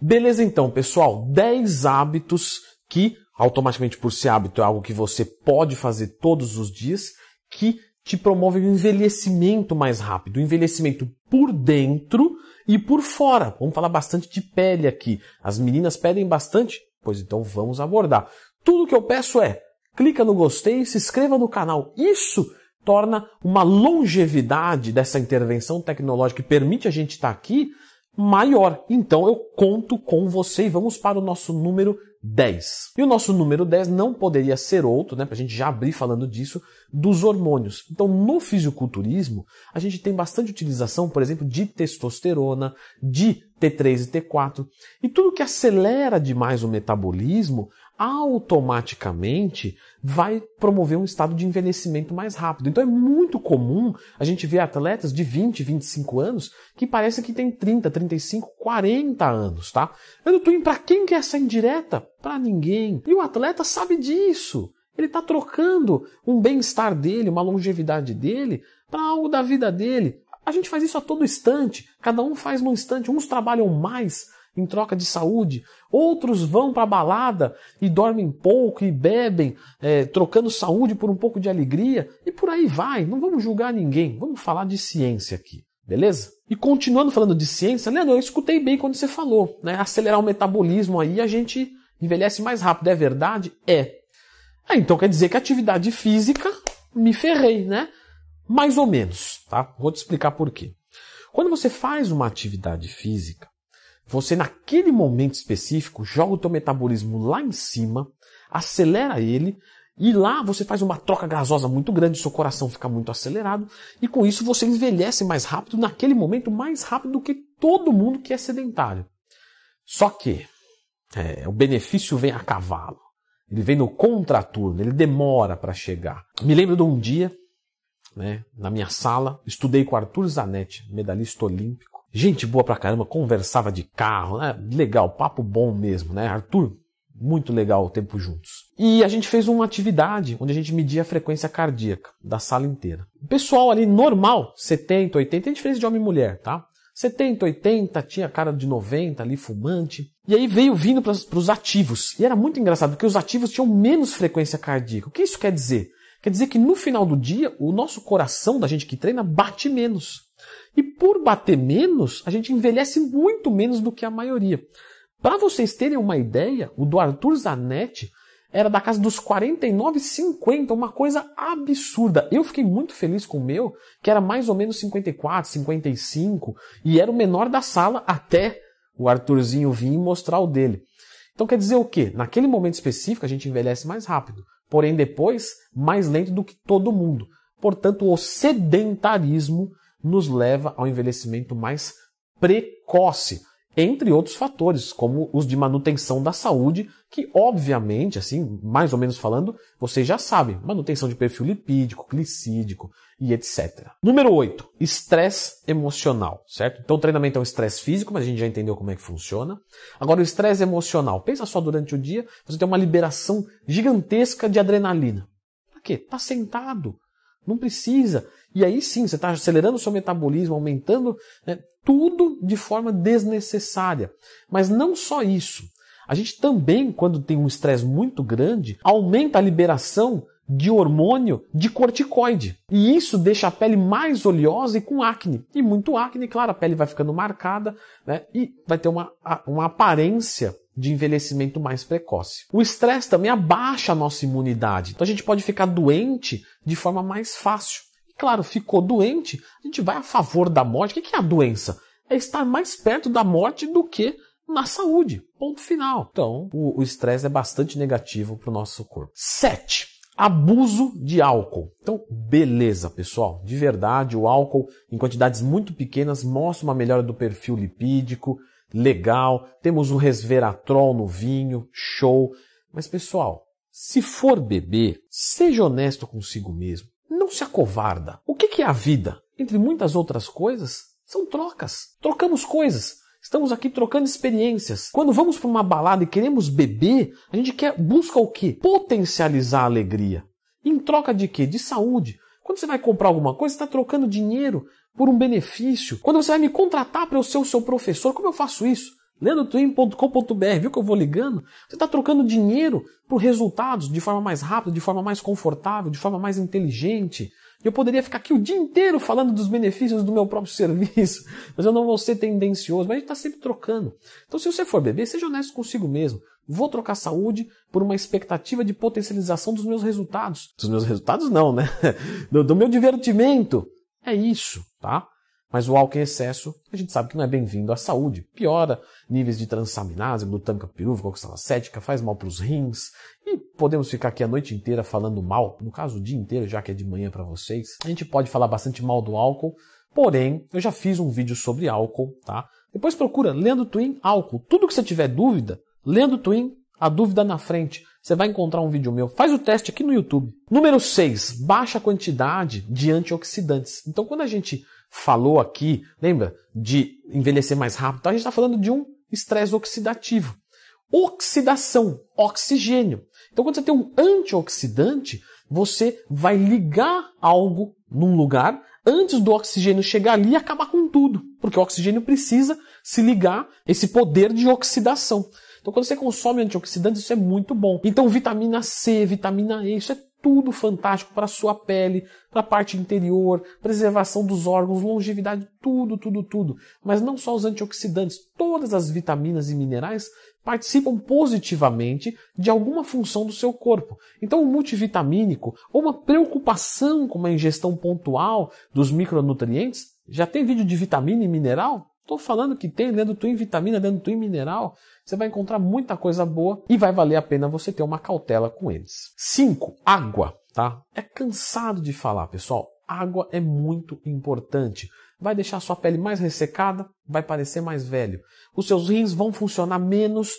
Beleza então, pessoal, 10 hábitos que automaticamente por ser hábito é algo que você pode fazer todos os dias, que te promove um envelhecimento mais rápido, um envelhecimento por dentro e por fora. Vamos falar bastante de pele aqui. As meninas pedem bastante, pois então vamos abordar. Tudo que eu peço é clica no gostei, se inscreva no canal. Isso torna uma longevidade dessa intervenção tecnológica que permite a gente estar aqui maior. Então eu conto com você e vamos para o nosso número 10. E o nosso número 10 não poderia ser outro, né, para a gente já abrir falando disso, dos hormônios. Então, no fisiculturismo, a gente tem bastante utilização, por exemplo, de testosterona, de T3 e T4. E tudo que acelera demais o metabolismo automaticamente vai promover um estado de envelhecimento mais rápido. Então é muito comum a gente ver atletas de 20, 25 anos que parece que tem 30, 35, 40 anos, tá? Eu tô indo para quem que é essa indireta? Para ninguém. E o atleta sabe disso. Ele está trocando um bem-estar dele, uma longevidade dele, para algo da vida dele. A gente faz isso a todo instante. Cada um faz num instante. Uns trabalham mais, em troca de saúde. Outros vão para a balada e dormem pouco e bebem, é, trocando saúde por um pouco de alegria. E por aí vai. Não vamos julgar ninguém. Vamos falar de ciência aqui. Beleza? E continuando falando de ciência, Leandro, eu escutei bem quando você falou, né? Acelerar o metabolismo aí, a gente envelhece mais rápido. É verdade? É. Ah, então quer dizer que a atividade física me ferrei, né? Mais ou menos, tá? Vou te explicar por quê. Quando você faz uma atividade física, você naquele momento específico joga o teu metabolismo lá em cima, acelera ele e lá você faz uma troca gasosa muito grande, seu coração fica muito acelerado e com isso você envelhece mais rápido naquele momento, mais rápido do que todo mundo que é sedentário. Só que é, o benefício vem a cavalo. Ele vem no contraturno, ele demora para chegar. Me lembro de um dia, né, na minha sala, estudei com Arthur Zanetti, medalhista olímpico. Gente boa pra caramba, conversava de carro, né? Legal, papo bom mesmo, né? Arthur, muito legal o tempo juntos. E a gente fez uma atividade onde a gente media a frequência cardíaca da sala inteira. O pessoal ali normal, 70, 80, tem diferença de homem e mulher, tá? 70, 80, tinha cara de 90 ali, fumante. E aí veio vindo para os ativos. E era muito engraçado, porque os ativos tinham menos frequência cardíaca. O que isso quer dizer? Quer dizer que no final do dia, o nosso coração da gente que treina bate menos. E por bater menos, a gente envelhece muito menos do que a maioria. Para vocês terem uma ideia, o do Arthur Zanetti era da casa dos 49,50, uma coisa absurda. Eu fiquei muito feliz com o meu, que era mais ou menos 54, 55, e era o menor da sala até o Arthurzinho vir mostrar o dele. Então quer dizer o quê? Naquele momento específico a gente envelhece mais rápido, porém depois mais lento do que todo mundo. Portanto, o sedentarismo nos leva ao envelhecimento mais precoce, entre outros fatores, como os de manutenção da saúde, que obviamente, assim, mais ou menos falando, vocês já sabem, manutenção de perfil lipídico, glicídico e etc. Número 8, estresse emocional, certo? Então o treinamento é um estresse físico, mas a gente já entendeu como é que funciona. Agora o estresse emocional, pensa só durante o dia, você tem uma liberação gigantesca de adrenalina. Por quê? Tá sentado, não precisa. E aí sim, você está acelerando o seu metabolismo, aumentando né, tudo de forma desnecessária. Mas não só isso. A gente também, quando tem um estresse muito grande, aumenta a liberação de hormônio de corticoide. E isso deixa a pele mais oleosa e com acne. E muito acne, claro, a pele vai ficando marcada né, e vai ter uma, uma aparência de envelhecimento mais precoce. O estresse também abaixa a nossa imunidade. Então a gente pode ficar doente de forma mais fácil. E claro, ficou doente, a gente vai a favor da morte. O que é a doença? É estar mais perto da morte do que na saúde. Ponto final. Então, o estresse é bastante negativo para o nosso corpo. 7. Abuso de álcool. Então, beleza, pessoal. De verdade, o álcool em quantidades muito pequenas mostra uma melhora do perfil lipídico, legal, temos um resveratrol no vinho, show. Mas pessoal, se for beber, seja honesto consigo mesmo. Não se acovarda. O que é a vida? Entre muitas outras coisas, são trocas. Trocamos coisas. Estamos aqui trocando experiências. Quando vamos para uma balada e queremos beber, a gente quer busca o quê? Potencializar a alegria. Em troca de quê? De saúde. Quando você vai comprar alguma coisa, está trocando dinheiro por um benefício. Quando você vai me contratar para eu ser o seu professor, como eu faço isso? leandrotwin.com.br, viu que eu vou ligando? Você está trocando dinheiro por resultados de forma mais rápida, de forma mais confortável, de forma mais inteligente. Eu poderia ficar aqui o dia inteiro falando dos benefícios do meu próprio serviço, mas eu não vou ser tendencioso, mas a gente está sempre trocando. Então, se você for beber, seja honesto consigo mesmo. Vou trocar saúde por uma expectativa de potencialização dos meus resultados. Dos meus resultados, não, né? Do, do meu divertimento. É isso, tá? Mas o álcool em excesso, a gente sabe que não é bem-vindo à saúde. Piora níveis de transaminase, glutâmica pirúvica, oxalacética, faz mal para os rins. E podemos ficar aqui a noite inteira falando mal, no caso o dia inteiro, já que é de manhã para vocês. A gente pode falar bastante mal do álcool, porém, eu já fiz um vídeo sobre álcool, tá? Depois procura Lendo Twin álcool. Tudo que você tiver dúvida, Lendo Twin, a dúvida na frente. Você vai encontrar um vídeo meu. Faz o teste aqui no YouTube. Número 6, baixa quantidade de antioxidantes. Então, quando a gente falou aqui, lembra, de envelhecer mais rápido, a gente está falando de um estresse oxidativo. Oxidação, oxigênio. Então, quando você tem um antioxidante, você vai ligar algo num lugar antes do oxigênio chegar ali e acabar com tudo. Porque o oxigênio precisa se ligar esse poder de oxidação. Então, quando você consome antioxidantes, isso é muito bom. Então, vitamina C, vitamina E, isso é tudo fantástico para sua pele, para a parte interior, preservação dos órgãos, longevidade, tudo, tudo, tudo. Mas não só os antioxidantes, todas as vitaminas e minerais participam positivamente de alguma função do seu corpo. Então, o multivitamínico ou uma preocupação com uma ingestão pontual dos micronutrientes, já tem vídeo de vitamina e mineral? Estou falando que tem dentro vitamina, dentro mineral. Você vai encontrar muita coisa boa e vai valer a pena você ter uma cautela com eles. 5. Água, tá? É cansado de falar, pessoal. Água é muito importante. Vai deixar sua pele mais ressecada, vai parecer mais velho. Os seus rins vão funcionar menos.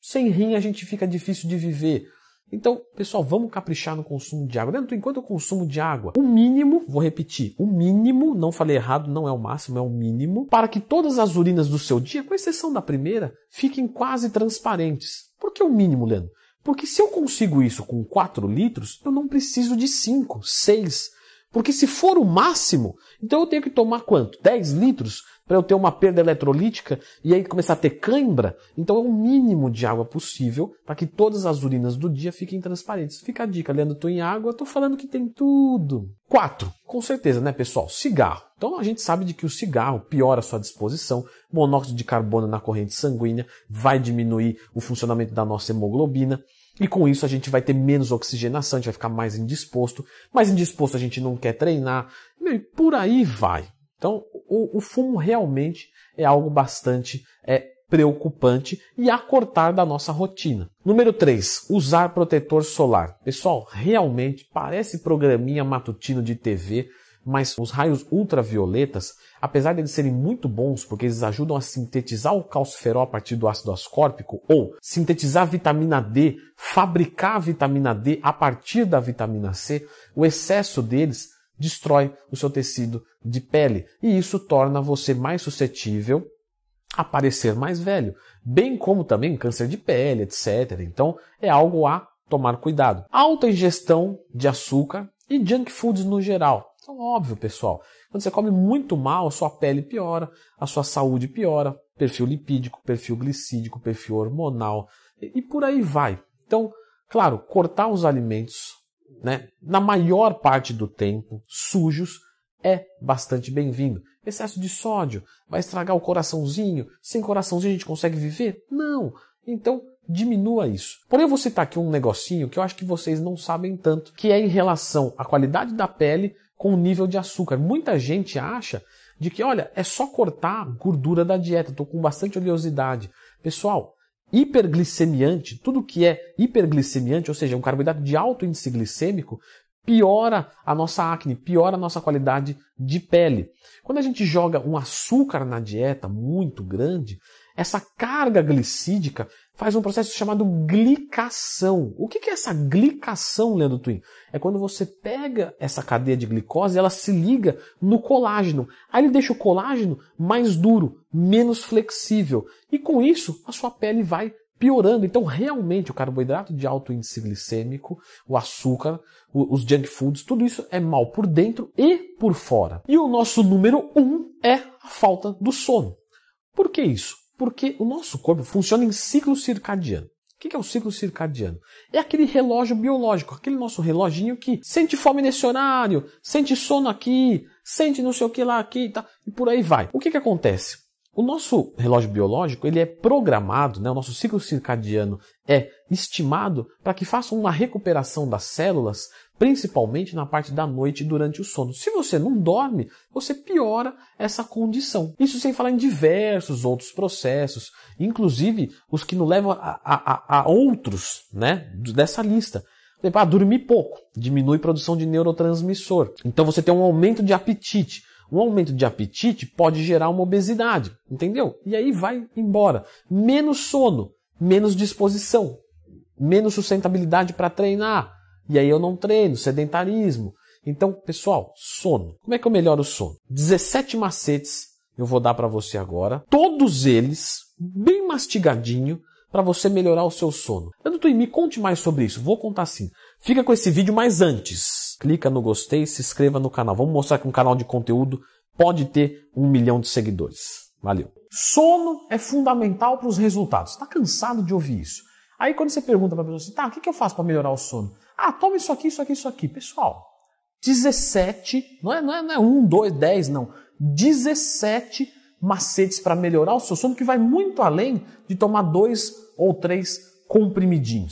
Sem rim a gente fica difícil de viver. Então, pessoal, vamos caprichar no consumo de água. Dentro, enquanto eu consumo de água, o mínimo, vou repetir, o mínimo, não falei errado, não é o máximo, é o mínimo, para que todas as urinas do seu dia, com exceção da primeira, fiquem quase transparentes. Por que o mínimo, Leandro? Porque se eu consigo isso com 4 litros, eu não preciso de 5, 6. Porque se for o máximo, então eu tenho que tomar quanto? 10 litros para eu ter uma perda eletrolítica e aí começar a ter cãibra? Então é o mínimo de água possível para que todas as urinas do dia fiquem transparentes. Fica a dica, Leandro, estou em água, estou falando que tem tudo. 4. Com certeza, né, pessoal? Cigarro. Então a gente sabe de que o cigarro piora a sua disposição, monóxido de carbono na corrente sanguínea, vai diminuir o funcionamento da nossa hemoglobina. E com isso a gente vai ter menos oxigenação, a gente vai ficar mais indisposto. Mais indisposto a gente não quer treinar. E por aí vai. Então o, o fumo realmente é algo bastante é, preocupante e a cortar da nossa rotina. Número 3, usar protetor solar. Pessoal, realmente parece programinha matutino de TV, mas os raios ultravioletas, apesar de eles serem muito bons porque eles ajudam a sintetizar o calciferol a partir do ácido ascórbico ou sintetizar vitamina D, fabricar vitamina D a partir da vitamina C, o excesso deles destrói o seu tecido de pele e isso torna você mais suscetível a parecer mais velho, bem como também câncer de pele, etc. Então é algo a tomar cuidado. Alta ingestão de açúcar e junk foods no geral. Então, óbvio, pessoal, quando você come muito mal, a sua pele piora, a sua saúde piora, perfil lipídico, perfil glicídico, perfil hormonal e, por aí vai. Então, claro, cortar os alimentos, né, na maior parte do tempo, sujos, é bastante bem-vindo. Excesso de sódio vai estragar o coraçãozinho. Sem coraçãozinho a gente consegue viver? Não. Então, diminua isso. Porém, eu vou citar aqui um negocinho que eu acho que vocês não sabem tanto, que é em relação à qualidade da pele com o nível de açúcar. Muita gente acha de que, olha, é só cortar gordura da dieta, estou com bastante oleosidade. Pessoal, hiperglicemiante, tudo que é hiperglicemiante, ou seja, um carboidrato de alto índice glicêmico, piora a nossa acne, piora a nossa qualidade de pele. Quando a gente joga um açúcar na dieta muito grande, essa carga glicídica faz um processo chamado glicação. O que é essa glicação, Leandro Twin? É quando você pega essa cadeia de glicose e ela se liga no colágeno. Aí ele deixa o colágeno mais duro, menos flexível. E com isso, a sua pele vai piorando. Então, realmente, o carboidrato de alto índice glicêmico, o açúcar, os junk foods, tudo isso é mal por dentro e por fora. E o nosso número um é a falta do sono. Por que isso? Porque o nosso corpo funciona em ciclo circadiano. O que é o ciclo circadiano? É aquele relógio biológico, aquele nosso reloginho que sente fome nesse horário, sente sono aqui, sente não sei o que lá aqui tá, e por aí vai. O que, que acontece? O nosso relógio biológico ele é programado, né? o nosso ciclo circadiano é estimado para que faça uma recuperação das células, principalmente na parte da noite durante o sono. Se você não dorme, você piora essa condição. Isso sem falar em diversos outros processos, inclusive os que nos levam a, a, a outros né? dessa lista. Ah, dormir pouco diminui produção de neurotransmissor. Então você tem um aumento de apetite. Um aumento de apetite pode gerar uma obesidade, entendeu? E aí vai embora. Menos sono, menos disposição, menos sustentabilidade para treinar. E aí eu não treino, sedentarismo. Então, pessoal, sono. Como é que eu melhoro o sono? 17 macetes eu vou dar para você agora. Todos eles bem mastigadinho para você melhorar o seu sono. Doutor, me conte mais sobre isso. Vou contar sim. Fica com esse vídeo mais antes clica no gostei, se inscreva no canal. Vamos mostrar que um canal de conteúdo pode ter um milhão de seguidores. Valeu. Sono é fundamental para os resultados. Está cansado de ouvir isso? Aí quando você pergunta para a pessoa assim, tá, o que, que eu faço para melhorar o sono? Ah, toma isso aqui, isso aqui, isso aqui. Pessoal, 17, não é, não é, não é 1, 2, 10, não. 17 macetes para melhorar o seu sono, que vai muito além de tomar dois ou três comprimidinhos.